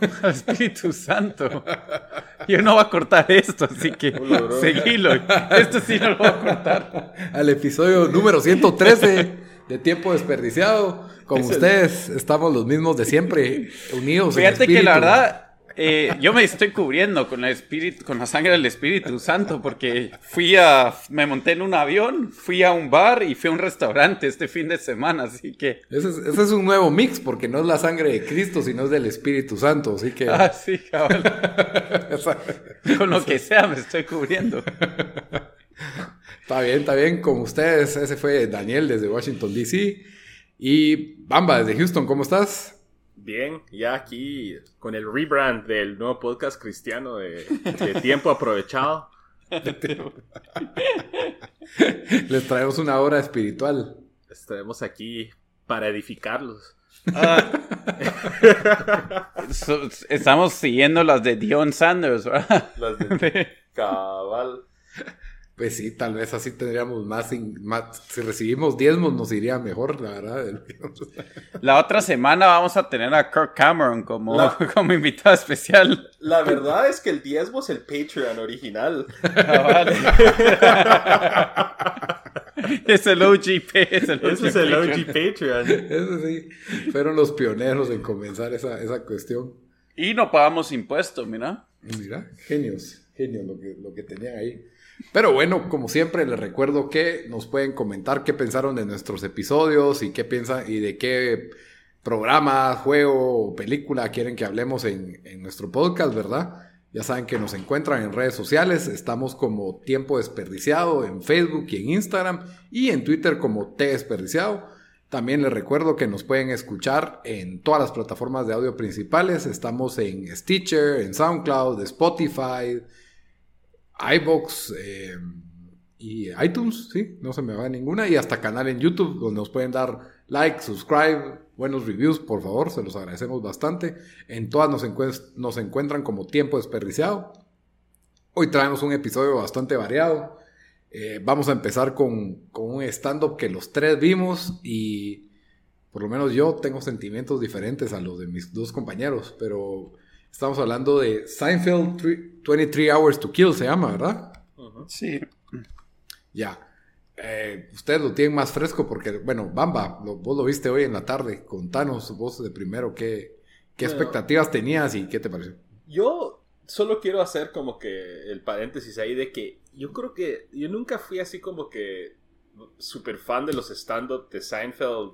Espíritu Santo. Yo no voy a cortar esto, así que seguilo. Esto sí no lo voy a cortar. Al episodio número 113 de Tiempo Desperdiciado. Con ustedes estamos los mismos de siempre, unidos. Fíjate que la verdad, eh, yo me estoy cubriendo con, el espíritu, con la sangre del Espíritu Santo porque fui a, me monté en un avión, fui a un bar y fui a un restaurante este fin de semana, así que... Ese es, un nuevo mix porque no es la sangre de Cristo, sino es del Espíritu Santo, así que... Ah, sí, cabrón. con lo que sea me estoy cubriendo. Está bien, está bien, con ustedes, ese fue Daniel desde Washington, D.C. Y Bamba desde Houston, ¿cómo estás? Bien, ya aquí con el rebrand del nuevo podcast cristiano de, Tiempo Aprovechado. Les traemos una hora espiritual. Les traemos aquí para edificarlos. Ah. estamos siguiendo las de Dion Sanders, ¿verdad? Las de Cabal. Pues sí, tal vez así tendríamos más, más, si recibimos diezmos nos iría mejor, la verdad. La otra semana vamos a tener a Kirk Cameron como, como invitado especial. La verdad es que el diezmo es el Patreon original. Ah, es el OG, es el Ese es el OG Patreon. Eso sí, fueron los pioneros en comenzar esa, esa cuestión. Y no pagamos impuestos, mira. Mira, genios, genios lo que, lo que tenían ahí. Pero bueno, como siempre, les recuerdo que nos pueden comentar qué pensaron de nuestros episodios y qué piensan y de qué programa, juego o película quieren que hablemos en, nuestro podcast, ¿verdad? Ya saben que nos encuentran en redes sociales, estamos como Tiempo Desperdiciado en Facebook y en Instagram y en Twitter como T Desperdiciado. También les recuerdo que nos pueden escuchar en todas las plataformas de audio principales. Estamos en Stitcher, en SoundCloud, Spotify, iBox eh, y iTunes, sí, no se me va ninguna. Y hasta canal en YouTube donde nos pueden dar like, subscribe, buenos reviews, por favor, se los agradecemos bastante. En todas nos, encuentran como tiempo desperdiciado. Hoy traemos un episodio bastante variado. Eh, vamos a empezar con, con un stand-up que los tres vimos y por lo menos yo tengo sentimientos diferentes a los de mis dos compañeros, pero Estamos hablando de Seinfeld 23 Hours to Kill, se llama, ¿verdad? Sí. Ya. Eh, ustedes lo tienen más fresco porque, bueno, Bamba, vos lo viste hoy en la tarde. Contanos vos de primero qué, qué expectativas tenías y qué te pareció. Yo solo quiero hacer como que el paréntesis ahí de que yo creo que yo nunca fui así como que super fan de los stand-up de Seinfeld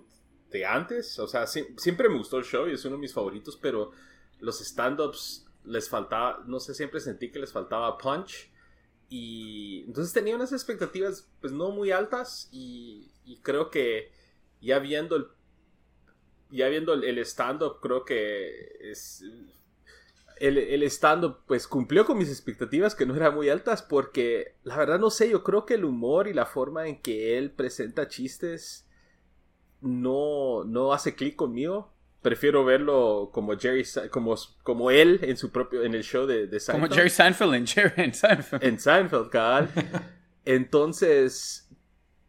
de antes. O sea, siempre me gustó el show y es uno de mis favoritos, pero los stand-ups les faltaba, no sé, siempre sentí que les faltaba punch. Y entonces tenía unas expectativas pues no muy altas y, creo que ya viendo el ya viendo el, stand-up creo que es el, el stand-up pues cumplió con mis expectativas que no eran muy altas porque la verdad no sé, yo creo que el humor y la forma en que él presenta chistes no, no hace clic conmigo prefiero verlo como Jerry como, como él en su propio en el show de, de Seinfeld. Como Jerry Seinfeld en Jerry en Seinfeld. En Seinfeld, cabal. Entonces,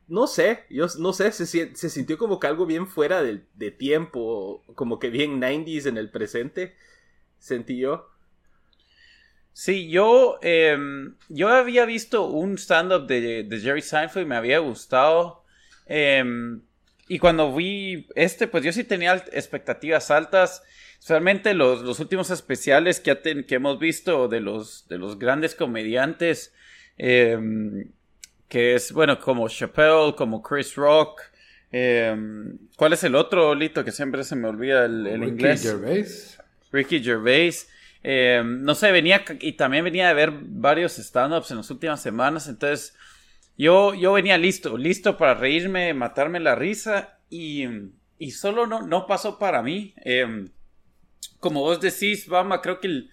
no sé, yo no sé, se, se, sintió como que algo bien fuera de, de, tiempo, como que bien 90s en el presente, sentí yo. Sí, yo, em, yo había visto un stand-up de, de, Jerry Seinfeld y me había gustado. Eh, y cuando vi este, pues yo sí tenía expectativas altas. Especialmente los, los últimos especiales que, que hemos visto de los, de los grandes comediantes. Em, que es, bueno, como Chappelle, como Chris Rock. Em, ¿Cuál es el otro, Lito? Que siempre se me olvida el, el Ricky inglés. Gervais. Ricky Gervais. Em, no sé, venía y también venía de ver varios stand-ups en las últimas semanas. Entonces, yo, yo venía listo, listo para reírme, matarme la risa y, y solo no, no pasó para mí. Em, como vos decís, Bama, creo que el,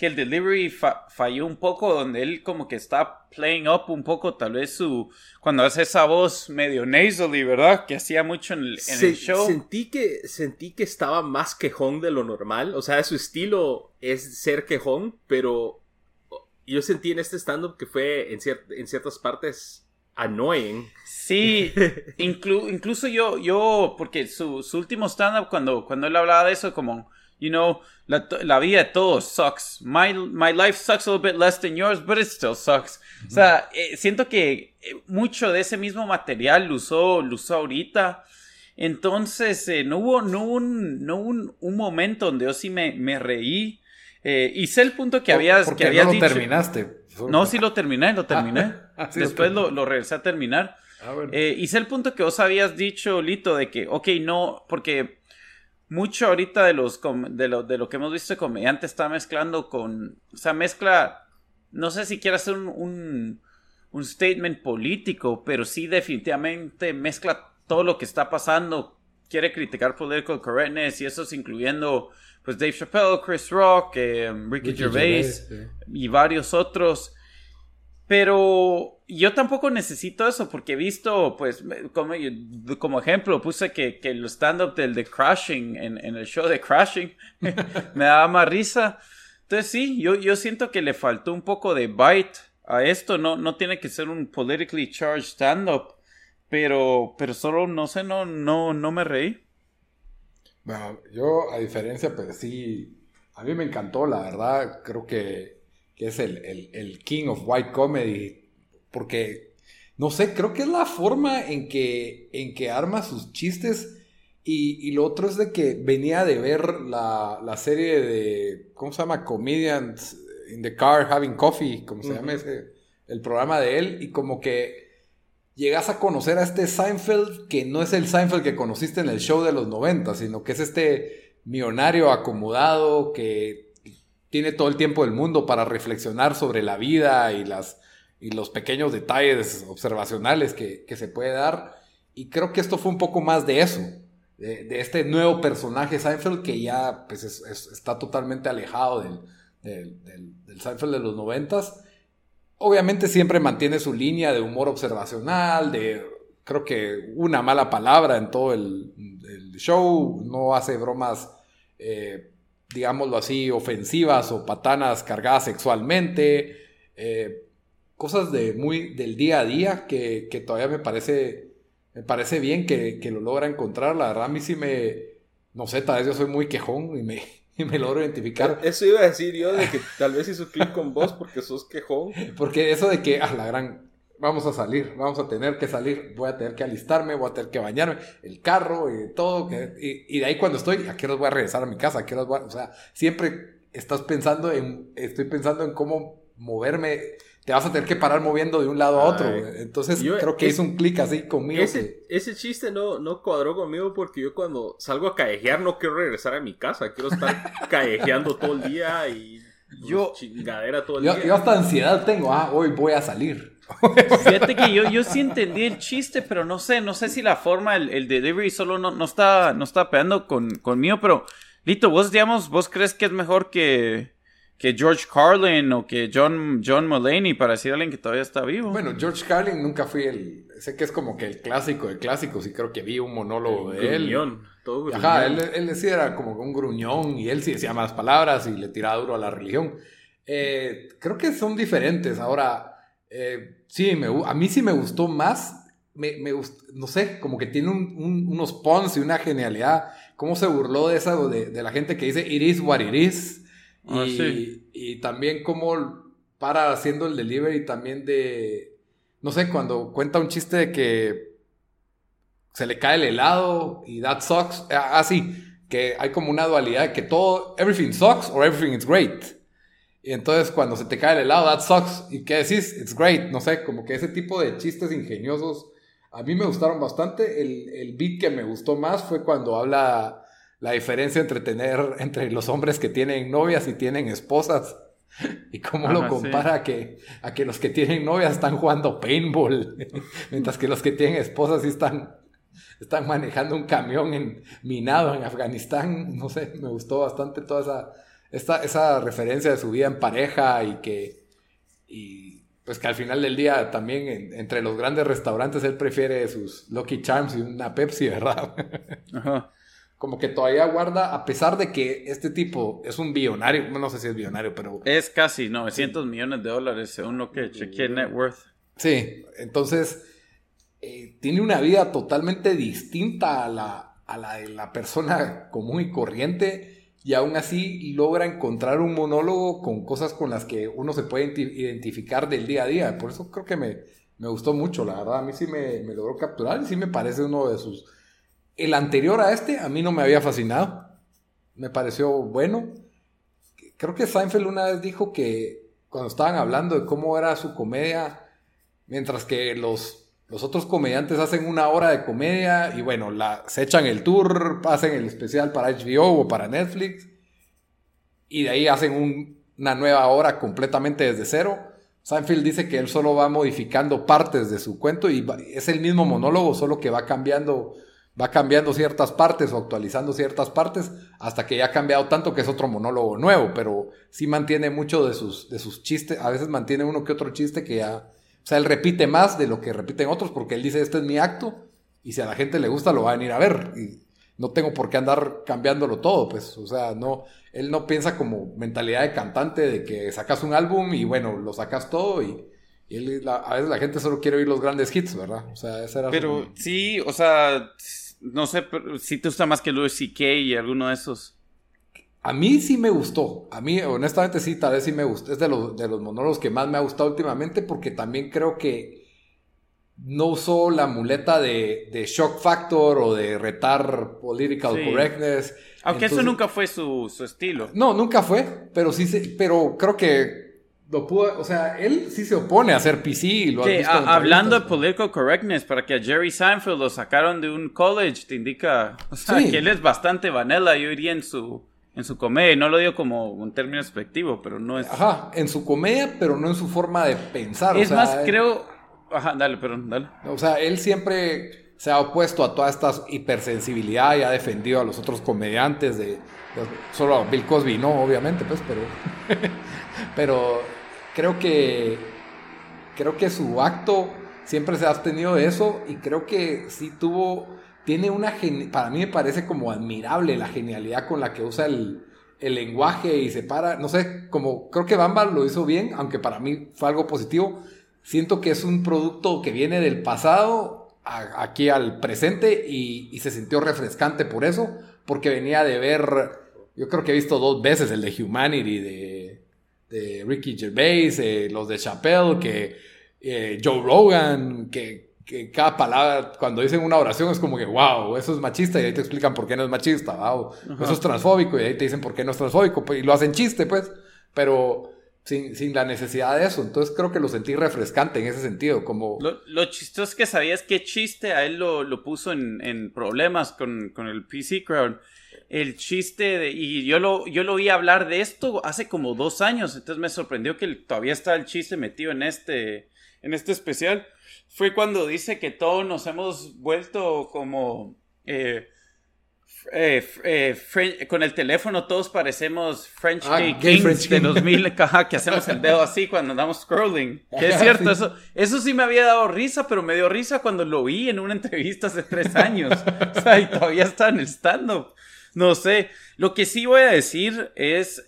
que el delivery falló un poco, donde él como que está playing up un poco, tal vez su, cuando hace esa voz medio nasally, ¿verdad? Que hacía mucho en el, show. Sentí que, sentí que estaba más quejón de lo normal, o sea, su estilo es ser quejón, pero yo sentí en este stand-up que fue en, en ciertas partes annoying. Sí, incluso yo, yo, porque su, su último stand-up, cuando, cuando él hablaba de eso, como, you know, la, la, vida de todos sucks. My, my life sucks a little bit less than yours, but it still sucks. O sea, eh, siento que eh, mucho de ese mismo material lo usó, lo usó ahorita. Entonces, eh, no hubo, no un, no un, un, momento donde yo sí me, me reí. Y sé el punto que habías, que habías no lo terminaste. No, sí lo terminé, lo terminé. Ah, Después lo, lo, regresé a terminar. Ah, eh, hice el punto que vos habías dicho, Lito, de que, ok, no, porque mucho ahorita de los de lo, de lo que hemos visto de comediante está mezclando con, o sea, mezcla, no sé si quiere hacer un, un, statement político, pero sí definitivamente mezcla todo lo que está pasando, quiere criticar political correctness y eso es incluyendo pues Dave Chappelle, Chris Rock, eh, Ricky, Gervais, y varios otros. Pero yo tampoco necesito eso porque he visto, pues, como, como ejemplo, puse que, que el stand-up del de Crashing, en, en, el show de Crashing, me daba más risa. Entonces sí, yo, yo siento que le faltó un poco de bite a esto. No, no tiene que ser un politically charged stand-up, pero, pero solo, no sé, no, no, no me reí. Bueno, yo a diferencia, pues sí, a mí me encantó, la verdad, creo que que es el, King of White Comedy, porque, no sé, creo que es la forma en que, en que arma sus chistes. Y, lo otro es de que venía de ver la, serie de, ¿cómo se llama? Comedians in the Car Having Coffee, como se llama ese, el programa de él, y como que llegas a conocer a este Seinfeld que no es el Seinfeld que conociste en el show de los 90, sino que es este millonario acomodado que tiene todo el tiempo del mundo para reflexionar sobre la vida y, las, y los pequeños detalles observacionales que, se puede dar. Y creo que esto fue un poco más de eso, de, este nuevo personaje Seinfeld que ya pues, está totalmente alejado del, Seinfeld de los noventas. Obviamente siempre mantiene su línea de humor observacional, de creo que una mala palabra en todo el, show, no hace bromas eh, digámoslo así, ofensivas o patanas cargadas sexualmente, eh, cosas de muy del día a día que, todavía me parece, me parece bien que, lo logra encontrar. La verdad, a mí sí me, no sé, tal vez yo soy muy quejón y me, me logro identificar. Eso iba a decir yo, de que tal vez hizo clic con vos porque sos quejón. Porque eso de que, a la gran, vamos a salir, vamos a tener que salir, voy a tener que alistarme, voy a tener que bañarme, el carro y todo, y, de ahí cuando estoy, ¿a qué hora voy a regresar a mi casa? ¿A qué voy O sea, siempre estás pensando en, estoy pensando en cómo moverme, te vas a tener que parar moviendo de un lado a otro, entonces creo que hizo un clic así conmigo. Ese, ese chiste no, no cuadró conmigo porque yo cuando salgo a callejear no quiero regresar a mi casa, quiero estar callejeando todo el día y... Yo, chingadera todo el yo, día. Yo hasta ansiedad tengo, ah, hoy voy a salir. Fíjate que yo, yo sí entendí el chiste, pero no sé, no sé si la forma, el, el delivery solo no, no, está, no está pegando con, conmigo, pero Lito, vos digamos, vos crees que es mejor que, que George Carlin o que John, John Mulaney para decir a alguien que todavía está vivo. Bueno, George Carlin nunca fui el, sé que es como que el clásico de clásicos y creo que vi un monólogo de él. Todo Ajá, él, él, decía era como un gruñón y él sí decía malas palabras y le tiraba duro a la religión. Eh, creo que son diferentes. Ahora, eh, sí, me, a mí sí me gustó más. Me, me no sé, como que tiene unos puns y una genialidad. Cómo se burló de esa, de, la gente que dice it is what it is. Ah, y, y también cómo para haciendo el delivery también de. No sé, cuando cuenta un chiste de que se le cae el helado y that sucks. Ah, ah sí, que hay como una dualidad que todo, everything sucks or everything is great. Y entonces cuando se te cae el helado, that sucks. ¿Y qué decís? It's great. No sé, como que ese tipo de chistes ingeniosos a mí me gustaron bastante. El, el beat que me gustó más fue cuando habla la diferencia entre tener, entre los hombres que tienen novias y tienen esposas. Y cómo lo compara a, que, a que los que tienen novias están jugando paintball, mientras que los que tienen esposas sí están, están manejando un camión en, minado en Afganistán. No sé, me gustó bastante toda esa, esta, esa referencia de su vida en pareja y que, y pues que al final del día también entre los grandes restaurantes él prefiere sus Lucky Charms y una Pepsi, ¿verdad? Ajá. Como que todavía guarda, a pesar de que este tipo es un billonario, no sé si es billonario, pero... Es casi 900 millones de dólares según lo que chequeé net worth. Sí, entonces eh, tiene una vida totalmente distinta a la, a la de la persona común y corriente y aún así logra encontrar un monólogo con cosas con las que uno se puede identificar del día a día. Por eso creo que me, me gustó mucho, la verdad. A mí sí me, me, logró capturar y sí me parece uno de sus... El anterior a este a mí no me había fascinado. Me pareció bueno. Creo que Seinfeld una vez dijo que cuando estaban hablando de cómo era su comedia, mientras que los los otros comediantes hacen una hora de comedia y bueno, la, se echan el tour, hacen el especial para HBO o para Netflix y de ahí hacen una nueva hora completamente desde cero. Seinfeld dice que él solo va modificando partes de su cuento y es el mismo monólogo, solo que va cambiando, va cambiando ciertas partes o actualizando ciertas partes hasta que ya ha cambiado tanto que es otro monólogo nuevo, pero sí mantiene mucho de sus, de sus chistes, a veces mantiene uno que otro chiste que ya o sea, él repite más de lo que repiten otros porque él dice, este es mi acto y si a la gente le gusta lo va a venir a ver. Y no tengo por qué andar cambiándolo todo, pues, o sea, no, él no piensa como mentalidad de cantante de que sacas un álbum y bueno, lo sacas todo y, a veces la gente solo quiere oír los grandes hits, ¿verdad? O sea, esa era Pero sí, o sea, no sé si te gusta más que Louis C.K. y alguno de esos. A mí sí me gustó. A mí, honestamente, sí, tal vez sí me gustó. Es de los, de los monólogos que más me ha gustado últimamente porque también creo que no usó la muleta de, de shock factor o de retar political correctness. Aunque eso nunca fue su, su, estilo. No, nunca fue, pero sí, pero creo que lo pudo, o sea, él sí se opone a hacer PC. Lo sí, hablando de political correctness, para que a Jerry Seinfeld lo sacaron de un college, te indica, o sea, que él es bastante vanilla, yo iría en su en su comedia, no lo digo como un término despectivo, pero no es. Ajá, en su comedia, pero no en su forma de pensar. Es más, creo. Ajá, dale, perdón, dale. O sea, él siempre se ha opuesto a toda esta hipersensibilidad y ha defendido a los otros comediantes de. solo a Bill Cosby, no, obviamente, pues, pero. pero creo que. Creo que su acto siempre se ha abstenido de eso y creo que sí tuvo tiene una, para mí me parece como admirable la genialidad con la que usa el, lenguaje y se para, no sé, como creo que Bamba lo hizo bien, aunque para mí fue algo positivo. Siento que es un producto que viene del pasado aquí al presente y, se sintió refrescante por eso, porque venía de ver, yo creo que he visto dos veces el de Humanity de, de Ricky Gervais, eh, los de Chappelle, que eh, Joe Rogan, que que cada palabra, cuando dicen una oración, es como que, wow, eso es machista, y ahí te explican por qué no es machista, wow, eso es transfóbico, y ahí te dicen por qué no es transfóbico, pues, y lo hacen chiste, pues, pero sin, sin, la necesidad de eso. Entonces creo que lo sentí refrescante en ese sentido, como... Lo, lo chistoso es que sabías qué chiste a él lo, lo puso en, en, problemas con, con el PC Crowd. El chiste de, y yo lo, yo lo oí hablar de esto hace como dos años, entonces me sorprendió que todavía está el chiste metido en este, en este especial fue cuando dice que todos nos hemos vuelto como... Eh, eh, eh, con el teléfono todos parecemos French ah, Kings de 2000, que hacemos el dedo así cuando andamos scrolling. Que es cierto, eso, eso sí me había dado risa, pero me dio risa cuando lo vi en una entrevista hace tres años. o sea, y todavía está en el stand-up. No sé. Lo que sí voy a decir es,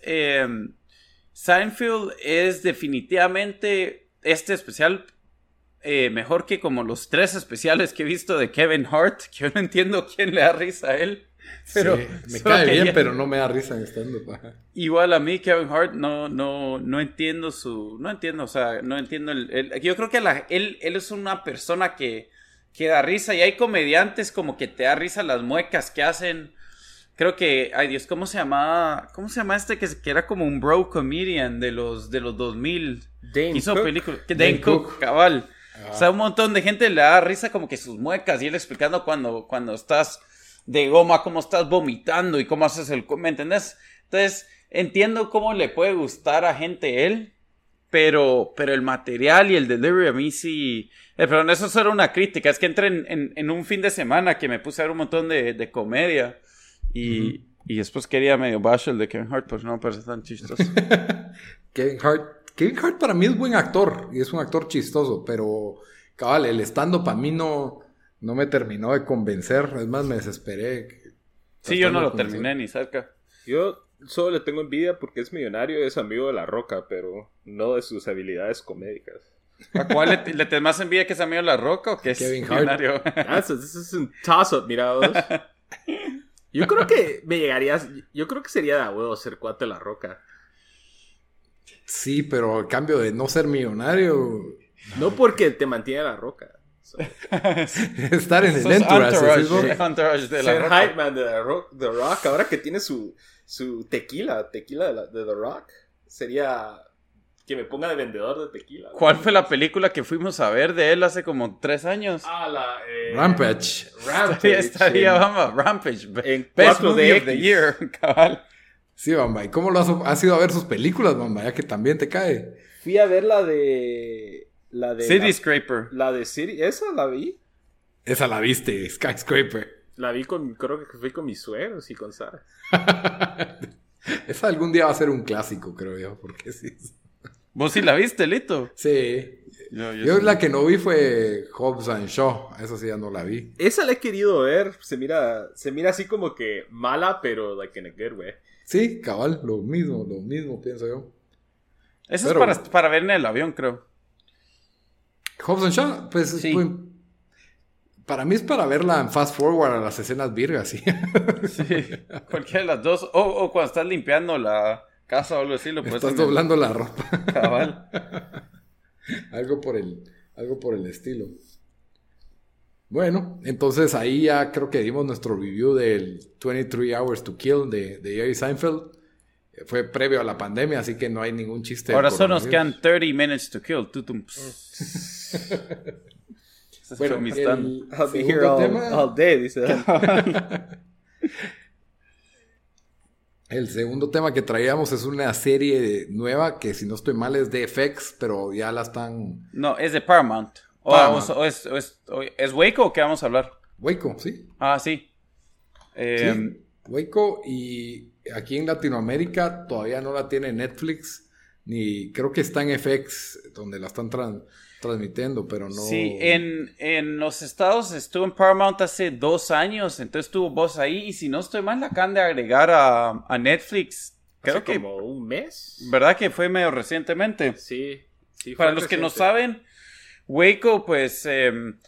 Seinfeld es definitivamente este especial eh, mejor que como los tres especiales que he visto de Kevin Hart, que yo no entiendo quién le da risa a él. Pero me cae bien, pero no me da risa en estando. Igual a mí, Kevin Hart, no, no, no entiendo su. No entiendo, o sea, no entiendo el. yo creo que la, él, él es una persona que, que da risa y hay comediantes como que te da risa las muecas que hacen. Creo que, ay Dios, ¿cómo se llama? ¿Cómo se llama este que, que era como un bro comedian de los, de los 2000? Dane Hizo película. Dane, Cook, cabal. O sea, un montón de gente le da risa como que sus muecas y él explicando cuando, cuando estás de goma, cómo estás vomitando y cómo haces el... ¿Me entendés? Entonces, entiendo cómo le puede gustar a gente él, pero, pero el material y el delivery a mí sí... Eh, perdón, eso solo una crítica. Es que entré en, en, un fin de semana que me puse a ver un montón de, de comedia y, Y después quería medio bash el de Kevin Hart, pues no me parece tan chistoso. Kevin Hart, Kevin Hart para mí es buen actor y es un actor chistoso, pero cabal, el stand-up a mí no, no me terminó de convencer. Es más, me desesperé. Sí, yo no lo terminé ni cerca. Yo solo le tengo envidia porque es millonario y es amigo de La Roca, pero no de sus habilidades comédicas. ¿A cuál le, le tenés más envidia que es amigo de La Roca o que es Kevin Hart. millonario? Ah, eso, eso es un toss-up, mira vos. Yo creo que me llegarías. Yo creo que sería de huevo ser cuate de La Roca. Sí, pero a cambio de no ser millonario, No porque te mantiene La Roca. So, estar en el entourage. entourage, ¿sí, no? sí, entourage de La ser Roca. hype man de The Rock, The Rock, ahora que tiene su, su tequila, tequila de, la- de The Rock, sería que me ponga de vendedor de tequila. ¿Cuál fue la película que fuimos a ver de él hace como tres años? Ah, la. eh, Rampage. Rampage. Estaría, estaría, en- vamos, Rampage. en Best 4 movie of the year, cabal. Sí, Bamba. ¿Y cómo lo has, has ido a ver sus películas, Bamba? Ya que también te cae. Fui a ver la de. La de. City la, Scraper. la de City. Esa la vi. Esa la viste, Skyscraper. La vi con. Creo que fui con mis suegros y con Sara. Esa algún día va a ser un clásico, creo yo, porque sí. ¿Vos sí la viste, Lito? Sí. Yo, yo Yo sí. la que no vi fue Hobbs and Shaw. Esa sí ya no la vi. Esa la he querido ver. Se mira. Se mira así como que mala, pero like in a good way. Sí, cabal, lo mismo, lo mismo pienso yo. Eso Pero- es para, para ver en el avión, creo. Hobbs and Shaw, pues, Sí. pues, para mí es para verla en fast forward a las escenas virgas, sí. Sí, cualquiera de las dos. O, o cuando estás limpiando la casa o algo así, lo puedes Estás hacer, doblando la ropa. Cabal. algo por el, algo por el estilo. Bueno, entonces ahí ya creo que dimos nuestro review del 23 Hours to Kill de, de Jerry Seinfeld. Eh, Fue previo a la pandemia, así que no hay ningún chiste. Ahora solo nos quedan 30 minutes to kill. Tutum. Bueno, el I'll be here all, tema, all day, dice. el segundo tema que traíamos es una serie nueva que si no estoy mal es de FX, pero ya la están... No, es de Paramount. O, Paramount. o- o es, o es, o- ¿es Waco o qué vamos a hablar? Waco, ¿sí? Ah, sí. Eh, Sí, Waco y aquí en Latinoamérica todavía no la tiene Netflix, ni creo que está en FX donde la están tran- transmitiendo, pero no... Sí, en, en los estados estuvo en Paramount hace dos años, entonces estuvo vos ahí y si no estoy mal la acaban de agregar a, a Netflix. Creo Hace que, como un mes. ¿verdad que fue medio recientemente? Sí. sí, Para los que no saben, Waco pues em,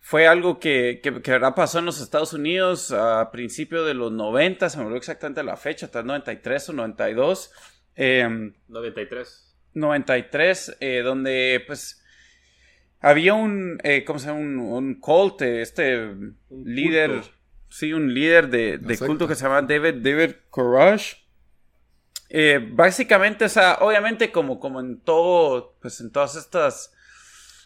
fue algo que, que, que ¿verdad? pasó en los Estados Unidos a principios de los 90, se me olvidó exactamente la fecha, tal 93 o 92. em, 93. 93, eh, donde pues había un, eh, ¿cómo se llama? Un, un cult, eh, este líder, culto. sí, un líder de, de culto que se llama David, David Courage. Eh, básicamente, o sea, obviamente como, como en todo, pues en todas estas,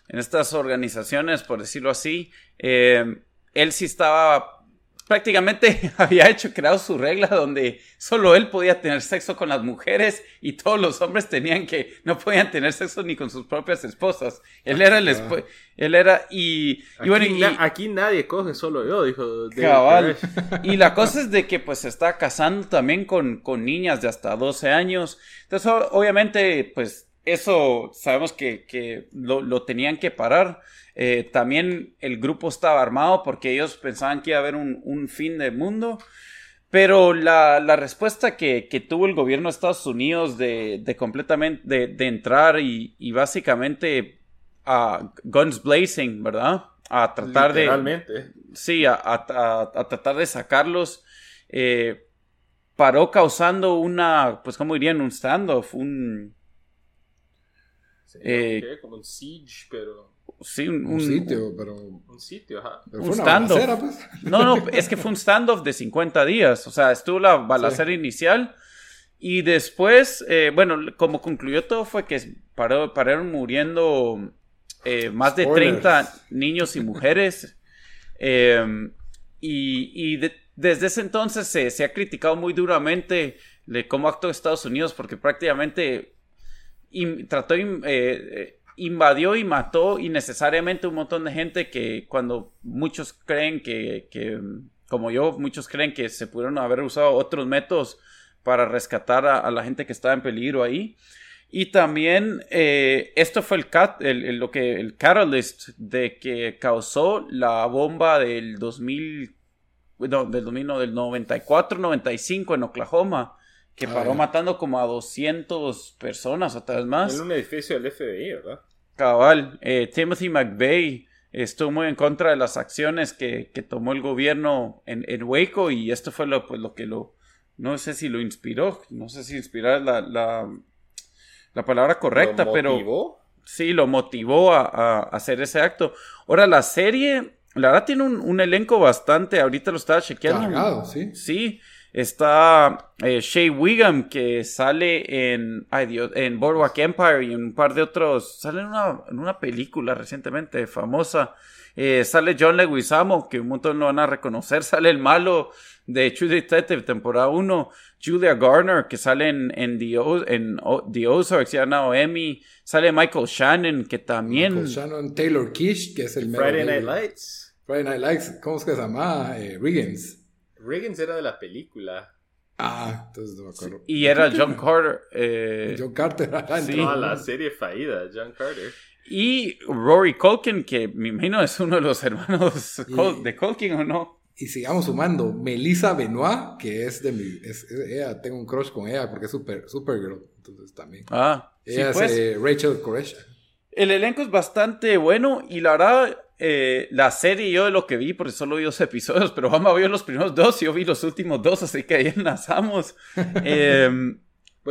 en estas organizaciones, por decirlo así, eh, él sí estaba prácticamente había hecho, creado su regla donde solo él podía tener sexo con las mujeres y todos los hombres tenían que, no podían tener sexo ni con sus propias esposas. Él era el él era, y, bueno, y, na- aquí nadie coge, solo yo, dijo. Cabal. Y la cosa es de que pues se está casando también con, con niñas de hasta 12 años. Entonces, obviamente, pues eso sabemos que, que lo, lo tenían que parar. Eh, también el grupo estaba armado porque ellos pensaban que iba a haber un, un fin del mundo. Pero la, la respuesta que, que tuvo el gobierno de Estados Unidos de, de completamente de, de entrar y, y básicamente a guns blazing, ¿verdad? A tratar de. Sí, a, a- a- a tratar de sacarlos. eh, paró causando una, pues, ¿cómo dirían? Un standoff, un... Sí, Eh, ¿qué? Como un siege, pero. Sí, un, Un un- sitio, pero, Un sitio, ajá. pero Un fue una stand-off. pues. No, no, es que fue un standoff de 50 días. O sea, estuvo la balacera inicial y después, eh, bueno, como concluyó todo fue que paró, pararon muriendo eh, más de Spoilers. 30 niños y mujeres. Eh, y y de- desde ese entonces se, se ha criticado muy duramente de cómo actuó Estados Unidos porque prácticamente in- trató, eh, eh, invadió y mató innecesariamente un montón de gente que cuando muchos creen que, que, como yo, muchos creen que se pudieron haber usado otros métodos para rescatar a, la gente que estaba en peligro ahí. Y también eh, esto fue el, cat, el, lo que, el catalyst de que causó la bomba del 2000, no, del 2000, no, del 94-95 en Oklahoma, que ah, paró matando como a 200 personas o tal vez más. En un edificio del FBI, ¿verdad? Cabal, eh, Timothy McVeigh estuvo muy en contra de las acciones que, que tomó el gobierno en, en, Waco y esto fue lo, pues, lo que lo, no sé si lo inspiró, no sé si inspirar la, la, la palabra correcta, ¿Lo pero sí, lo motivó a, a, hacer ese acto. Ahora, la serie, la verdad tiene un, un elenco bastante, ahorita lo estaba chequeando. Cargado, sí. Sí, Está eh, Shea Wiggum, que sale en, ay Dios, en Boardwalk Empire y en un par de otros. Sale en una, en una película recientemente famosa. Eh, sale John Leguizamo, que un montón lo van a reconocer. Sale el malo de True Detective, temporada 1. Julia Garner, que sale en, en, The, en The Ozarks, ya Emmy. Sale Michael Shannon, que también. Michael Shannon, Taylor Kish, que es el Friday Night Lights. Friday Night Lights, ¿cómo es que se llama? Eh, Riggins. Riggins era de la película. Ah, entonces no me acuerdo. y era John Carter. Eh, John Carter. Sí. No, la serie fallida, John Carter. Y Rory Culkin, que me imagino es uno de los hermanos de Culkin, ¿o no? Y sigamos sumando, Melissa Benoit, que es de mi, es, ella, tengo un crush con ella porque es super, Supergirl, entonces también. Ah, ella es pues. eh, Rachel Koresha. El elenco es bastante bueno y la verdad eh, la serie yo de lo que vi, porque solo vi dos episodios, pero Juanma vio los primeros dos y yo vi los últimos dos, así que ahí enlazamos. Em,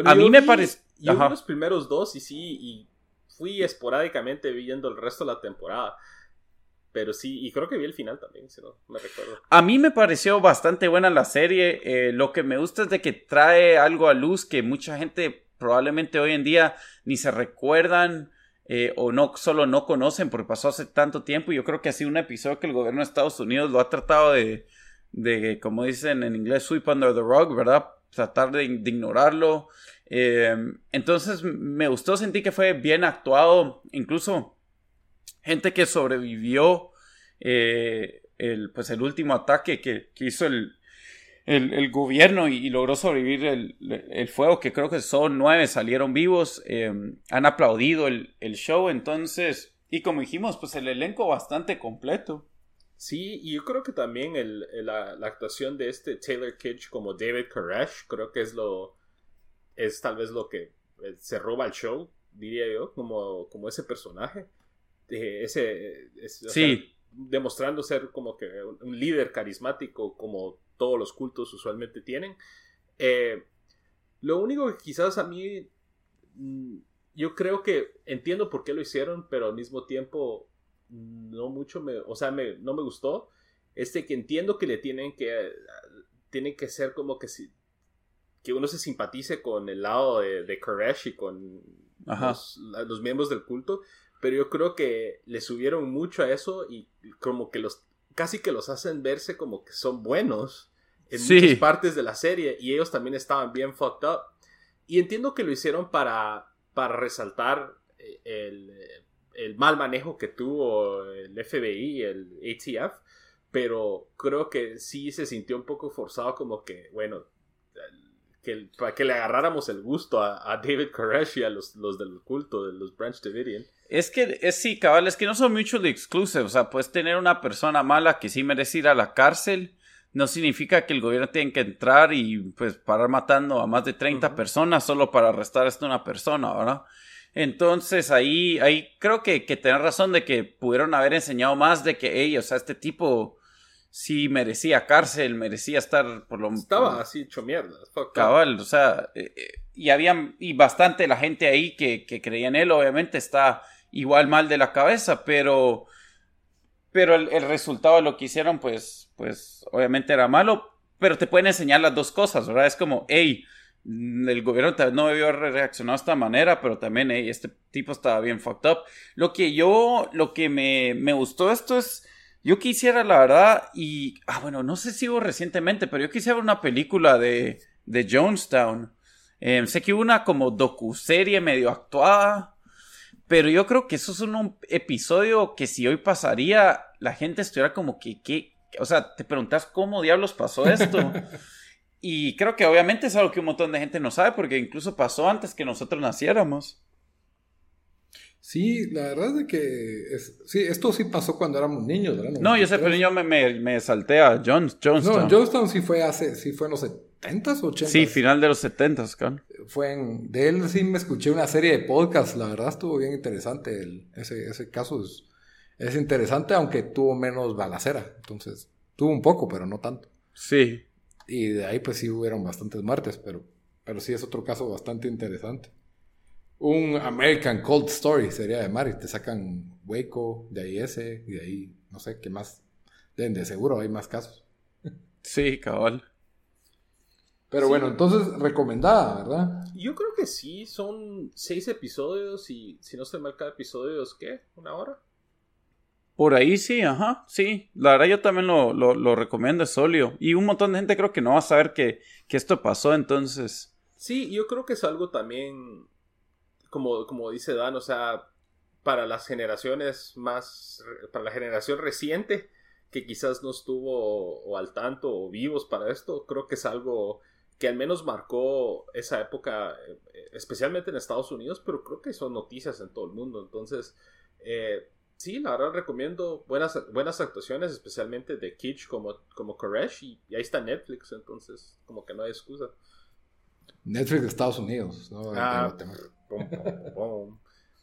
a mí me parece... Yo vi los primeros dos y sí, y fui esporádicamente viendo el resto de la temporada. Pero sí, y creo que vi el final también, si no me recuerdo. A mí me pareció bastante buena la serie. Eh, lo que me gusta es de que trae algo a luz que mucha gente probablemente hoy en día ni se recuerdan eh, o no solo no conocen porque pasó hace tanto tiempo. Yo creo que ha sido un episodio que el gobierno de Estados Unidos lo ha tratado de, de como dicen en inglés, sweep under the rug, ¿verdad? Tratar de, ignorarlo. Em, entonces me gustó, sentí que fue bien actuado. Incluso gente que sobrevivió eh, el, pues el último ataque que hizo el, el, gobierno y, logró sobrevivir el, fuego, que creo que son nueve, salieron vivos, eh, han aplaudido el, show, entonces, y como dijimos, pues el elenco bastante completo. Sí, y yo creo que también la, actuación de este Taylor Kitsch como David Koresh, creo que es lo, es tal vez lo que eh, se roba el show, diría yo, como, como ese personaje. Eh, ese, sí. demostrando ser como que un líder carismático, como todos los cultos usualmente tienen. Eh, lo único que quizás a mí, mm, yo creo que entiendo por qué lo hicieron, pero al mismo tiempo no mucho me, o sea, no me gustó. Este que entiendo que le tienen que, tienen que ser como que si, que uno se simpatice con el lado de, de Koresh y con los, los, miembros del culto, pero yo creo que le subieron mucho a eso y como que los casi que los hacen verse como que son buenos en muchas partes de la serie y ellos también estaban bien fucked up. Y entiendo que lo hicieron para, para resaltar eh, el, el mal manejo que tuvo el FBI, el ATF, pero creo que sí se sintió un poco forzado como que, bueno, que, para que le agarráramos el gusto a, David Koresh y a los, los, del culto, de los Branch Davidian. Es que, es sí, cabal, es que no son mutually exclusive. O sea, puedes tener una persona mala que sí merece ir a la cárcel. No significa que el gobierno tiene que entrar y pues parar matando a más de 30 personas solo para arrestar a una persona, ¿verdad? Entonces ahí, ahí creo que, que tener razón de que pudieron haber enseñado más de que, ellos, o sea, este tipo sí merecía cárcel, merecía estar por lo Estaba así hecho mierda. Cabal, o sea, eh, eh, y había, y bastante la gente ahí que, que creía en él, obviamente está igual mal de la cabeza, pero, pero el, resultado de lo que hicieron, pues, pues, obviamente era malo, pero te pueden enseñar las dos cosas, ¿verdad? Es como, hey, el gobierno no debió haber reaccionado de esta manera, pero también, hey, este tipo estaba bien fucked up. Lo que yo, lo que me, me gustó esto es, yo quisiera, la verdad, y, ah, bueno, no sé si hubo recientemente, pero yo quisiera una película de, de Jonestown. Eh, sé que hubo una como docuserie medio actuada, pero yo creo que eso es un episodio que si hoy pasaría, la gente estuviera como que, ¿qué, o sea, te preguntas cómo diablos pasó esto. y creo que obviamente es algo que un montón de gente no sabe porque incluso pasó antes que nosotros naciéramos. Sí, la verdad es que sí, esto sí pasó cuando éramos niños, ¿verdad? No, yo sé, pero yo me, me, salté a Jones, Jonestown. No, Jonestown sí fue hace, sí fue en los 70s, 80s. Sí, final de los 70s, claro. Fue en, de él sí me escuché una serie de podcasts, la verdad estuvo bien interesante el, ese, ese caso. Es, es interesante, aunque tuvo menos balacera, entonces tuvo un poco, pero no tanto. Sí. Y de ahí pues sí hubieron bastantes muertes, pero, pero sí es otro caso bastante interesante un American Cold Story sería de Mari. Te sacan Waco, de ahí ese, de ahí no sé qué más. De, de seguro hay más casos. Sí, cabal. Pero bueno, entonces recomendada, ¿verdad? Yo creo que sí, son seis episodios y si no se mal cada episodio es qué, una hora. Por ahí sí, ajá, sí. La verdad yo también lo, lo, recomiendo, es sólido. Y un montón de gente creo que no va a saber que, que esto pasó, entonces... Sí, yo creo que es algo también como, dice Dan, o sea, para las generaciones más, para la generación reciente, que quizás no estuvo o al tanto o vivos para esto, creo que es algo que al menos marcó esa época, eh, especialmente en Estados Unidos, pero creo que son noticias en todo el mundo. Entonces, eh, sí, la verdad recomiendo buenas, buenas actuaciones, especialmente de Kitsch como, como Koresh, y, ahí está Netflix, entonces como que no hay excusa. Netflix de Estados Unidos, ¿no? Ah,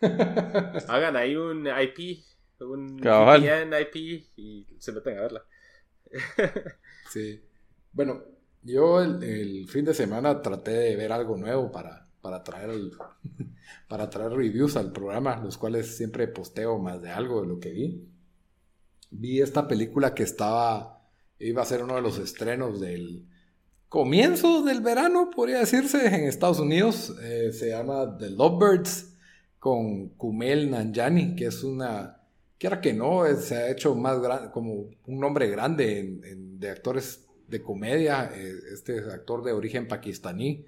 Hagan ahí un IP, un VPN IP y se meten a verla. sí. Bueno, yo el, fin de semana traté de ver algo nuevo para, para traer para traer reviews al programa, los cuales siempre posteo más de algo de lo que vi. Vi esta película que estaba iba a ser uno de los estrenos del comienzo del verano, podría decirse, en Estados Unidos. Eh, se llama The Lovebirds con Kumel Nanjani, que es una, quiera que no, se ha hecho más grande, como un nombre grande de actores de comedia. Eh, este actor de origen pakistaní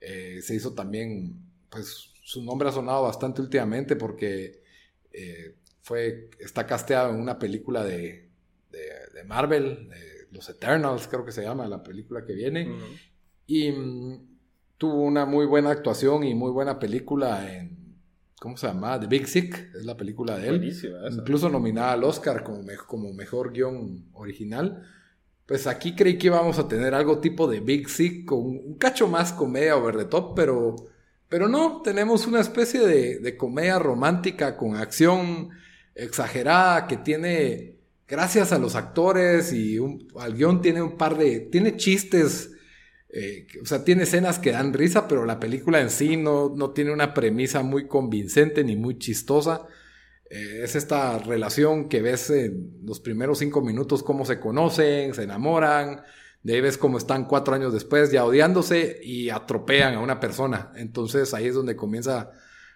eh, se hizo también, pues su nombre ha sonado bastante últimamente porque fue, está casteado en una película de, de, Marvel. Los Eternals, creo que se llama la película que viene. Y mm, tuvo una muy buena actuación y muy buena película en. ¿Cómo se llama? The Big Sick, es la película de él. Incluso nominada al Oscar como, como mejor guion original. Pues aquí creí que íbamos a tener algo tipo de Big Sick, con un cacho más comedia over the top, pero, pero no, tenemos una especie de, comedia romántica con acción exagerada que tiene gracias a los actores y al guion tiene un par de, tiene chistes, eh, o sea, tiene escenas que dan risa, pero la película en sí no, no tiene una premisa muy convincente ni muy chistosa. Eh, es esta relación que ves en los primeros cinco minutos, cómo se conocen, se enamoran, de ahí ves cómo están cuatro años después ya odiándose y atropellan a una persona. Entonces ahí es donde comienza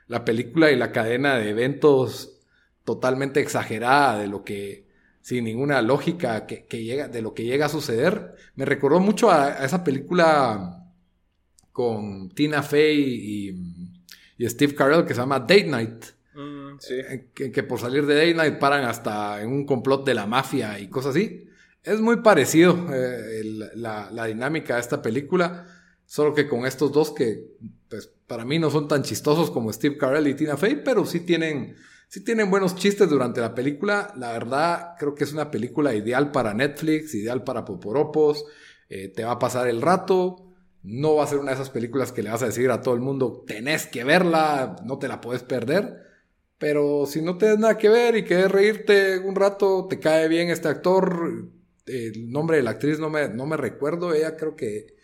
la película y la cadena de eventos totalmente exagerada de lo que sin ninguna lógica que, llega, de lo que llega a suceder. Me recordó mucho a, esa película con Tina Fey y, Steve Carell que se llama Date Night. Eh, que, por salir de Date Night paran hasta en un complot de la mafia y cosas así. Es muy parecido eh, la, la, dinámica de esta película, solo que con estos dos que pues, para mí no son tan chistosos como Steve Carell y Tina Fey, pero sí tienen Sí tienen buenos chistes durante la película. La verdad, creo que es una película ideal para Netflix, ideal para Poporopos. Eh, te va a pasar el rato. No va a ser una de esas películas que le vas a decir a todo el mundo, tenés que verla, no te la puedes perder. Pero si no tienes nada que ver y quieres reírte un rato, te cae bien este actor. El nombre de la actriz no me, no me recuerdo. Ella creo que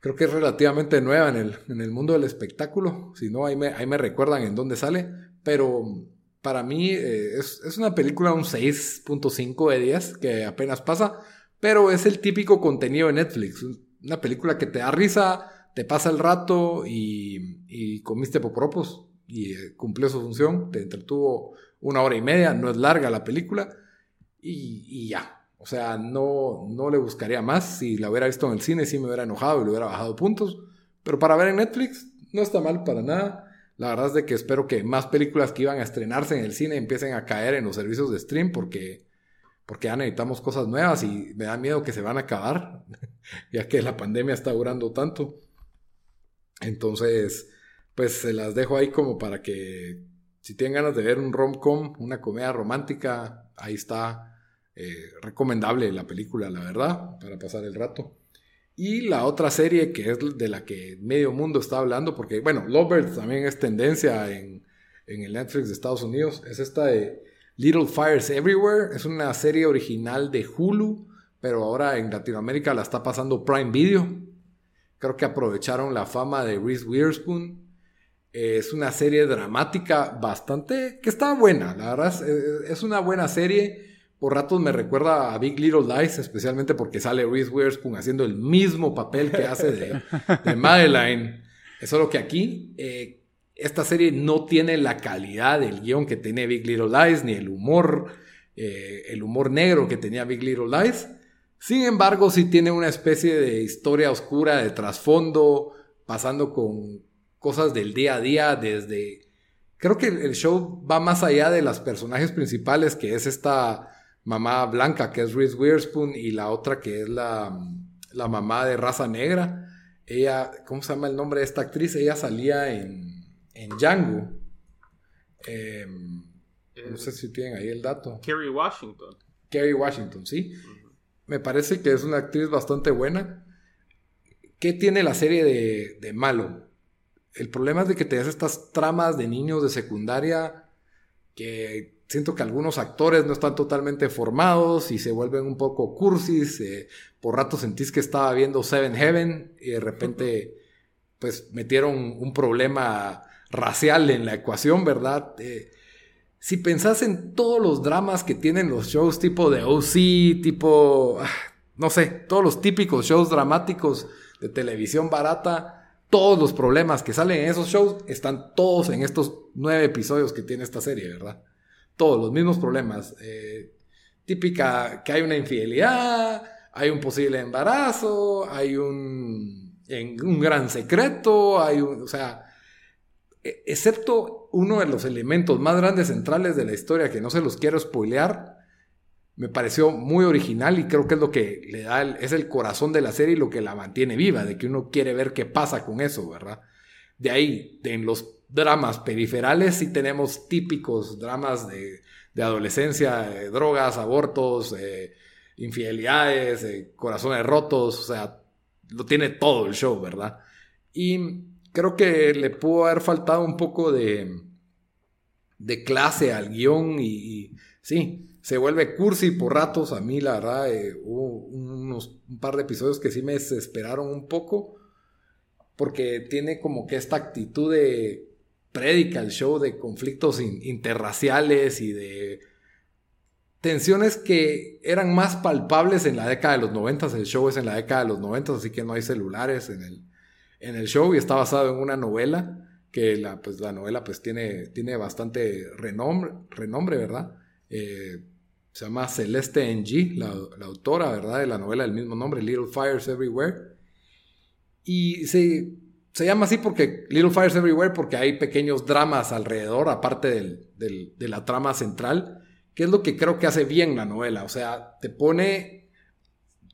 creo que es relativamente nueva en el, en el mundo del espectáculo. Si no, ahí me, ahí me recuerdan en dónde sale. Pero para mí eh, es, una película un 6.5 de 10 que apenas pasa, pero es el típico contenido de Netflix. Una película que te da risa, te pasa el rato y, comiste popropos y eh, cumplió su función, te entretuvo una hora y media, no es larga la película y, ya. O sea, no, no le buscaría más. Si la hubiera visto en el cine, sí me hubiera enojado y le hubiera bajado puntos. Pero para ver en Netflix, no está mal para nada. La verdad es de que espero que más películas que iban a estrenarse en el cine empiecen a caer en los servicios de stream porque porque ya necesitamos cosas nuevas y me da miedo que se van a acabar, ya que la pandemia está durando tanto. Entonces, pues se las dejo ahí como para que si tienen ganas de ver un rom-com, una comedia romántica, ahí está. Eh, recomendable la película, la verdad, para pasar el rato. Y la otra serie que es de la que medio mundo está hablando, porque, bueno, Lovebirds también es tendencia en, en el Netflix de Estados Unidos, es esta de Little Fires Everywhere. Es una serie original de Hulu, pero ahora en Latinoamérica la está pasando Prime Video. Creo que aprovecharon la fama de Reese Witherspoon. Es una serie dramática bastante que está buena, la verdad es, una buena serie. Por ratos me recuerda a Big Little Lies, especialmente porque sale Reese Witherspoon haciendo el mismo papel que hace de, de Madeline. Solo que aquí eh, esta serie no tiene la calidad del guion que tiene Big Little Lies, ni el humor, eh, el humor negro que tenía Big Little Lies. Sin embargo, sí tiene una especie de historia oscura de trasfondo, pasando con cosas del día a día, desde... Creo que el show va más allá de las personajes principales, que es esta mamá blanca, que es Reese Witherspoon, y la otra que es la, la mamá de raza negra. Ella, ¿cómo se llama el nombre de esta actriz? Ella salía en en Django. Em, no sé si tienen ahí el dato. Kerry Washington. Kerry Washington, sí. Me parece que es una actriz bastante buena. ¿Qué tiene la serie de, malo? El problema es de que te das estas tramas de niños de secundaria que siento que algunos actores no están totalmente formados y se vuelven un poco cursis. Eh, por rato sentís que estaba viendo Seven Heaven y de repente pues metieron un problema racial en la ecuación, ¿verdad? Eh, si pensás en todos los dramas que tienen los shows tipo de OC, tipo, ah, no sé, todos los típicos shows dramáticos de televisión barata, todos los problemas que salen en esos shows están todos en estos nueve episodios que tiene esta serie, ¿verdad? Todos los mismos problemas. Eh, típica que hay una infidelidad, hay un posible embarazo, hay un, un gran secreto, hay un, o sea, e, excepto uno de los elementos más grandes centrales de la historia, que no se los quiero spoilear, me pareció muy original y creo que es lo que le da, es el corazón de la serie y lo que la mantiene viva, de que uno quiere ver qué pasa con eso, ¿verdad? De ahí, en los dramas periferales sí tenemos típicos dramas de, adolescencia, drogas, abortos, infidelidades, corazones rotos, o sea, lo tiene todo el show, ¿verdad? Y creo que le pudo haber faltado un poco de, de clase al guion y, sí, se vuelve cursi por ratos. A mí, la verdad, eh, hubo unos, un par de episodios que sí me desesperaron un poco porque tiene como que esta actitud de predica el show de conflictos interraciales y de tensiones que eran más palpables en la década de los noventas. El show es en la década de los noventas, así que no hay celulares en el, en el show y está basado en una novela que la, pues, la novela pues tiene, tiene bastante renombre, renombre ¿verdad? Eh, se llama Celeste Ng, la, la, autora, ¿verdad? De la novela del mismo nombre, Little Fires Everywhere. Y se, se llama así porque Little Fires Everywhere porque hay pequeños dramas alrededor, aparte del, del, de la trama central, que es lo que creo que hace bien la novela. O sea, te pone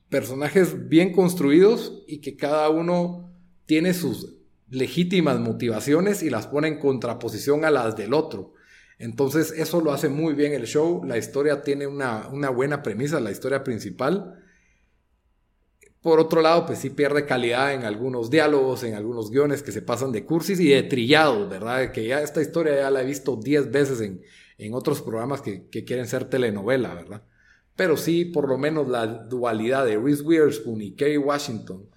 personajes bien construidos y que cada uno tiene sus legítimas motivaciones y las pone en contraposición a las del otro. Entonces eso lo hace muy bien el show. La historia tiene una, buena premisa, la historia principal. Por otro lado, pues sí pierde calidad en algunos diálogos, en algunos guiones que se pasan de cursis y de trillados, ¿verdad? Que ya esta historia ya la he visto 10 veces en, otros programas que, que, quieren ser telenovela, ¿verdad? Pero sí, por lo menos la dualidad de Reese Witherspoon y Kerry Washington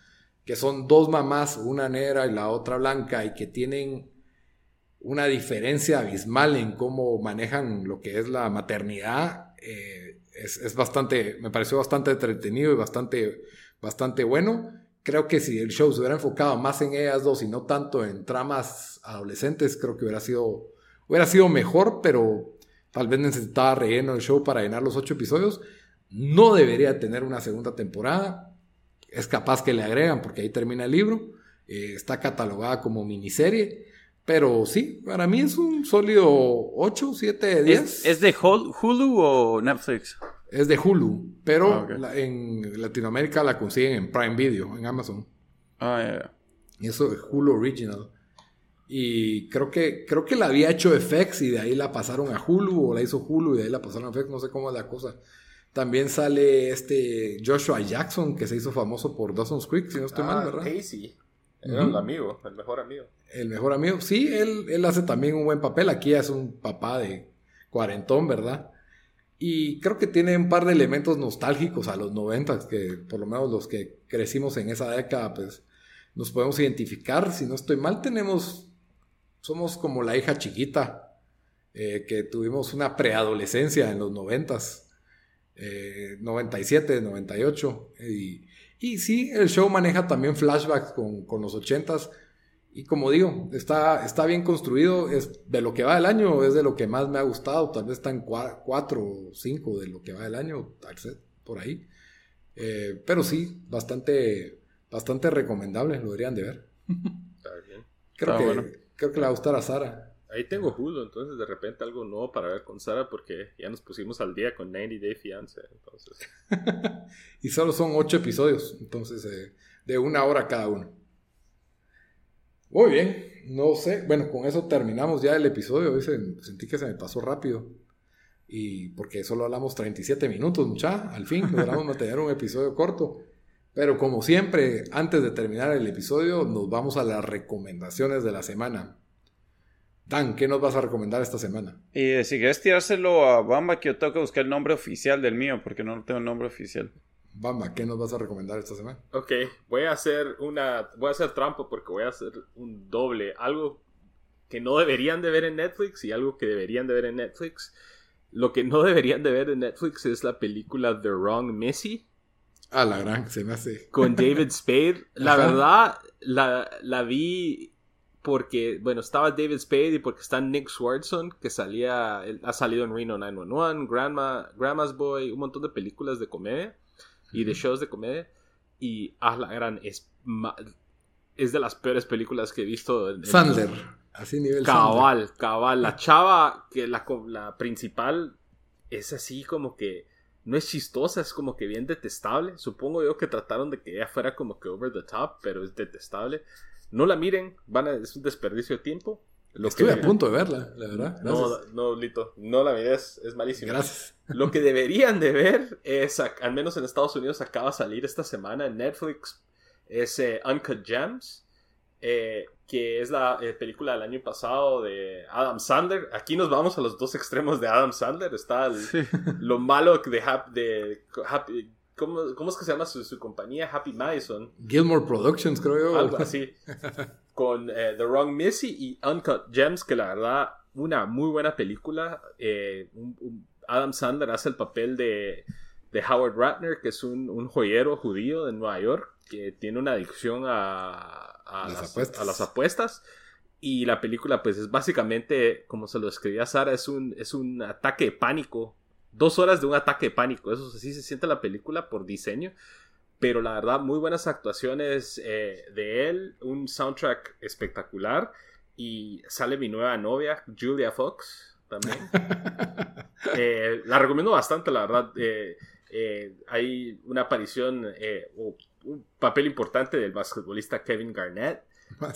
que son dos mamás, una negra y la otra blanca, y que tienen una diferencia abismal en cómo manejan lo que es la maternidad, eh, es, bastante, me pareció bastante entretenido y bastante, bastante bueno. Creo que si el show se hubiera enfocado más en ellas dos y no tanto en tramas adolescentes, creo que hubiera sido, hubiera sido mejor, pero tal vez necesitaba relleno el show para llenar los ocho episodios. No debería tener una segunda temporada es capaz que le agregan porque ahí termina el libro. Eh, está catalogada como miniserie. Pero sí, para mí es un sólido 8, 7, 10. ¿Es, de Hulu o Netflix? Es de Hulu, pero Ah, la- en Latinoamérica la consiguen en Prime Video, en Amazon. Ah, ya, ya. Y eso es Hulu Original. Y creo que, creo que la había hecho FX y de ahí la pasaron a Hulu, o la hizo Hulu y de ahí la pasaron a FX, no sé cómo es la cosa. También sale este Joshua Jackson, que se hizo famoso por Dawson's Creek, si no estoy mal, Ah, ¿verdad? Casey. Era el amigo, el mejor amigo. El mejor amigo. Sí, él, él hace también un buen papel. Aquí es un papá de cuarentón, ¿verdad? Y creo que tiene un par de elementos nostálgicos a los noventas, que por lo menos los que crecimos en esa década, pues nos podemos identificar. Si no estoy mal, tenemos, somos como la hija chiquita, eh, que tuvimos una preadolescencia en los noventas, eh, 97, 98. Y, y sí, el show maneja también flashbacks con, con los ochentas. Y como digo, está, está bien construido. Es de lo que va del año, es de lo que más me ha gustado. Tal vez está en cua- cuatro o cinco de lo que va del año, tal vez, por ahí. Eh, pero sí, bastante, bastante recomendable, lo deberían de ver. Está bien. Creo, Está que, bueno. creo que le va a gustar a Sara. Ahí tengo Hulu, entonces de repente algo nuevo para ver con Sara porque ya nos pusimos al día con 90 Day Fiance. Entonces, Y solo son ocho episodios, entonces eh, de una hora cada uno. Muy bien, no sé. Bueno, con eso terminamos ya el episodio. Hoy se- sentí que se me pasó rápido. Y porque solo hablamos 37 minutos, mucha. Al fin logramos mantener un episodio corto. Pero como siempre, antes de terminar el episodio, nos vamos a las recomendaciones de la semana. Dan, ¿qué nos vas a recomendar esta semana? Y eh, si quieres tirárselo a Bamba, que yo tengo que buscar el nombre oficial del mío, porque no tengo el nombre oficial. Bamba, ¿qué nos vas a recomendar esta semana? ok, voy a hacer una, voy a hacer trampa porque voy a hacer un doble, algo que no deberían de ver en Netflix y algo que deberían de ver en Netflix. Lo que no deberían de ver en Netflix es la película The Wrong Missy. Ah, la gran, se me hace. con David Spade. La Ajá. verdad, la, la vi porque, bueno, estaba David Spade y porque está Nick Swardson, que salía, ha salido en Reno 911, Grandma, Grandma's Boy, un montón de películas de comedia y de shows de comedia. Y, ah, la gran, es, es de las peores películas que he visto. en- en- Sandler. Así nivel Sandler. Cabal, cabal. La chava, que la, la principal, es así como que no es chistosa, es como que bien detestable. Supongo yo que trataron de que ella fuera como que over the top, pero es detestable. No la miren, van a, es un desperdicio de tiempo. Lo Estuve que- a punto de verla, la verdad. No, Gracias. no, Lito, no la mires, es malísimo. Gracias. Lo que deberían de ver es, al menos en Estados Unidos acaba de salir esta semana en Netflix, es eh, Uncut Gems, eh, que es la eh, película del año pasado de Adam Sandler. Aquí nos vamos a los dos extremos de Adam Sandler. Está el- lo malo de, de Happy... ¿cómo, cómo es que se llama su, su compañía? Happy Madison. Gilmore Productions, creo yo. Algo así. con eh, The Wrong Missy y Uncut Gems, que la verdad, una muy buena película. Eh, un- un- Adam Sandler hace el papel de, de Howard Ratner, que es un, un joyero judío de Nueva York, que tiene una adicción a, a Las las, apuestas. a las apuestas. Y la película, pues, es básicamente, como se lo escribía Sara, es un, es un ataque de pánico. Dos horas de un ataque de pánico. Eso sí se siente la película por diseño. Pero la verdad, muy buenas actuaciones eh, de él. Un soundtrack espectacular. Y sale mi nueva novia, Julia Fox, también. Eh, la recomiendo bastante, la verdad. Eh, hay una aparición o un papel importante del basquetbolista Kevin Garnett.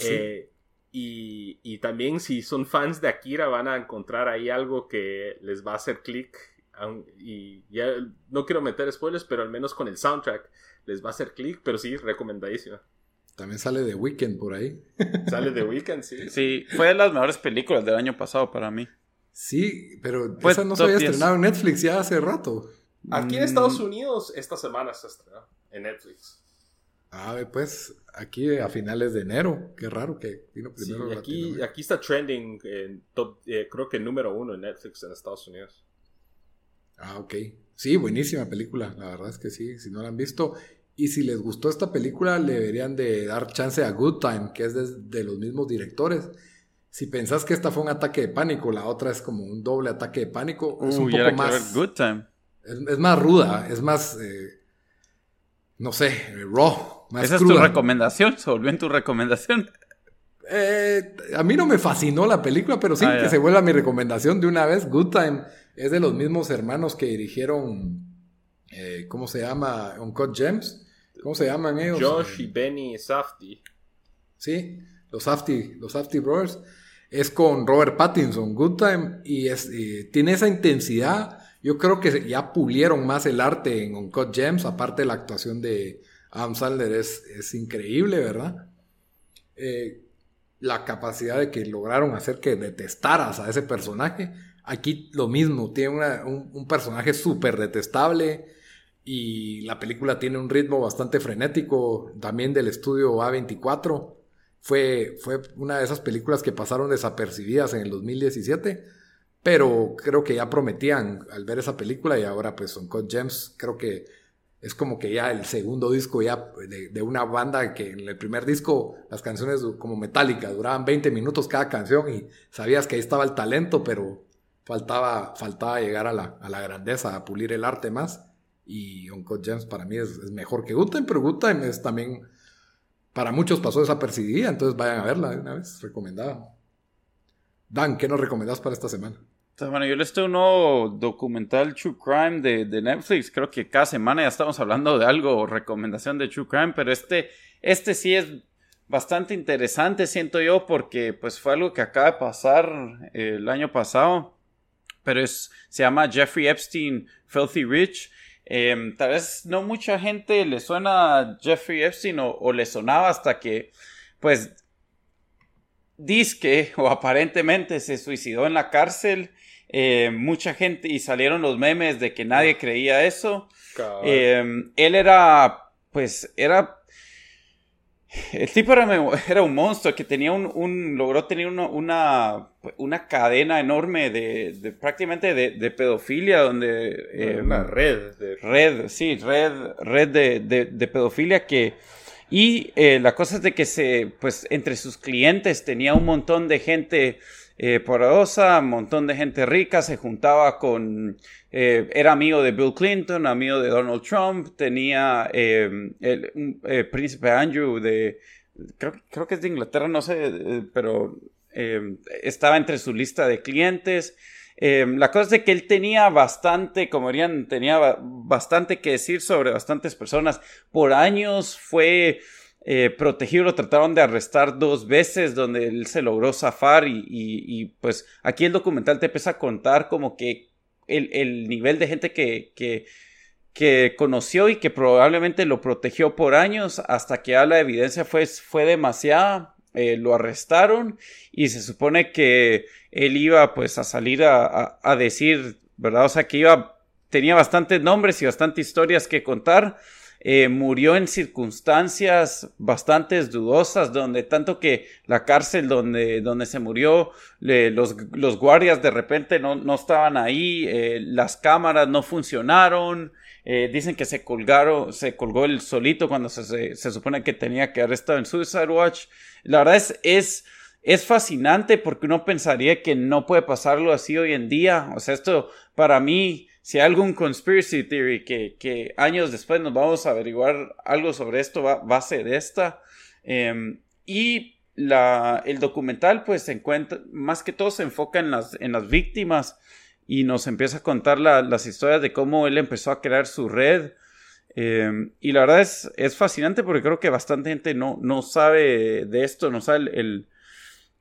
Eh, y, y también si son fans de Akira van a encontrar ahí algo que les va a hacer clic. Y ya no quiero meter spoilers, pero al menos con el soundtrack les va a hacer clic. Pero sí, recomendadísima. También sale de Weekend por ahí. Sale de Weekend, sí. Sí, fue de las mejores películas del año pasado para mí. Sí, pero esa no se había 10. estrenado en Netflix ya hace rato. Aquí en Mm, Estados Unidos, esta semana se estrenó en Netflix. Ah, pues aquí a finales de enero. Qué raro que vino Sí, primero. y aquí, aquí está trending en top, eh, creo que número uno en Netflix en Estados Unidos. Ah, ok. Sí, buenísima película. La verdad es que sí, si no la han visto. Y si les gustó esta película, le deberían de dar chance a Good Time, que es de, de los mismos directores. Si pensás que esta fue un ataque de pánico, la otra es como un doble ataque de pánico, es un poco más... Good Time. Es, es más ruda, es más... eh, no sé, eh, raw, más Esa es tu recomendación, se volvió en tu recomendación. Eh, a mí no me fascinó la película, pero sí Ah, que se vuelva mi recomendación de una vez. Good Time es de los mismos hermanos que dirigieron eh, ¿cómo se llama? Uncut Gems. ¿Cómo se llaman ellos? Josh y Benny Safdie. Sí, los Safety, los Safety Brothers. Es con Robert Pattinson, Good Time, y, es, y tiene esa intensidad. Yo creo que ya pulieron más el arte en Uncut Gems, aparte de la actuación de Adam Sandler es, es increíble, ¿verdad? Eh, la capacidad de que lograron hacer que detestaras a ese personaje. Aquí lo mismo, tiene un, un personaje súper detestable y la película tiene un ritmo bastante frenético, también del estudio A24. Fue, fue una de esas películas que pasaron desapercibidas en el 2017, pero creo que ya prometían al ver esa película y ahora pues Uncut Gems creo que es como que ya el segundo disco ya de, de una banda que en el primer disco las canciones como Metallica duraban 20 minutos cada canción y sabías que ahí estaba el talento, pero faltaba, faltaba llegar a la, a la grandeza, a pulir el arte más. Y Uncut Gems para mí es, es mejor que Time, pero Time es también, para muchos pasó desapercibida, entonces vayan a verla de una vez, recomendada. Dan, ¿qué nos recomendás para esta semana? Bueno, yo les tengo un nuevo documental True Crime de, de Netflix. Creo que cada semana ya estamos hablando de algo, recomendación de True Crime, pero este, este sí es bastante interesante, siento yo, porque pues fue algo que acaba de pasar eh, el año pasado, pero es, se llama Jeffrey Epstein Filthy Rich. Eh, tal vez no mucha gente le suena a Jeffrey Epstein o, o le sonaba hasta que, pues, disque o aparentemente se suicidó en la cárcel. Eh, mucha gente y salieron los memes de que nadie creía eso. Eh, él era, pues, era. El tipo era, un monstruo que tenía un, un- logró tener una, una, una cadena enorme de, de prácticamente de, de pedofilia donde eh, una red de red, sí, red, red de, de- de pedofilia que... Y eh, la cosa es de que se, pues, entre sus clientes tenía un montón de gente eh, poderosa, un montón de gente rica, se juntaba con, eh, era amigo de Bill Clinton, amigo de Donald Trump, tenía eh, el eh, príncipe Andrew de, creo, que es de Inglaterra, no sé, pero estaba entre su lista de clientes. La cosa es que él tenía bastante, como dirían, tenía ba- bastante que decir sobre bastantes personas. Por años fue eh, protegido, lo trataron de arrestar dos veces, donde él se logró zafar y, y- y, pues aquí el documental te empieza a contar como que el, el nivel de gente que, que, que conoció y que probablemente lo protegió por años hasta que ya la evidencia fue, fue demasiada. eh, lo arrestaron y se supone que él iba pues a salir a, a- a decir, ¿verdad? O sea que iba, tenía bastantes nombres y bastantes historias que contar. Eh, murió en circunstancias bastante dudosas, donde tanto que la cárcel donde, donde se murió, le- los, los guardias de repente no, no estaban ahí, eh, las cámaras no funcionaron, eh, dicen que se colgaron, se colgó el solito cuando se, se, supone que tenía que haber estado en Suicide Watch. La verdad es, es, es fascinante porque uno pensaría que no puede pasarlo así hoy en día. O sea, esto para mí, si hay algún conspiracy theory que, años después nos vamos a averiguar algo sobre esto, va, va a ser esta. Em, y la, el documental, pues, se encuentra, más que todo se enfoca en las, en las víctimas y nos empieza a contar la- las historias de cómo él empezó a crear su red. Eh, y la verdad es, es fascinante porque creo que bastante gente no, no sabe de esto, no sabe el-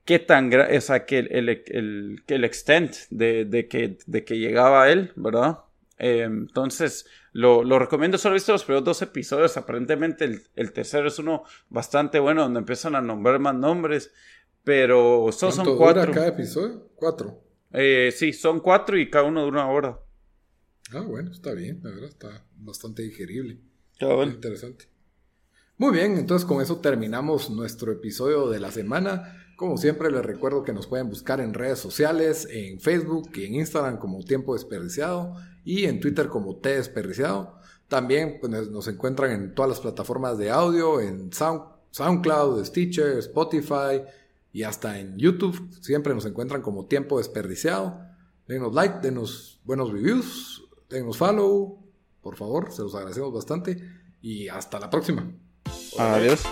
qué tan gra- o sea, que el, el, el- extent de, de que, de que llegaba a él, ¿verdad? Eh, entonces, lo, lo recomiendo, solo he visto los primeros dos episodios, aparentemente el, el tercero es uno bastante bueno, donde empiezan a nombrar más nombres, pero son, son ¿Cuánto dura cuatro. cada episodio? Cuatro. Eh, sí, son cuatro y cada uno de una hora. Ah, bueno, está bien, la verdad, está bastante digerible. Cada Muy Interesante. Muy bien, entonces con eso terminamos nuestro episodio de la semana. Como siempre les recuerdo que nos pueden buscar en redes sociales, en Facebook y en Instagram como Tiempo Desperdiciado y en Twitter como T Desperdiciado. También pues, nos- encuentran en todas las plataformas de audio, en Sound, SoundCloud, Stitcher, Spotify y hasta en YouTube. Siempre nos encuentran como Tiempo Desperdiciado. Denos like, denos buenos reviews, denos follow, por favor, se los agradecemos bastante y hasta la próxima. Adiós.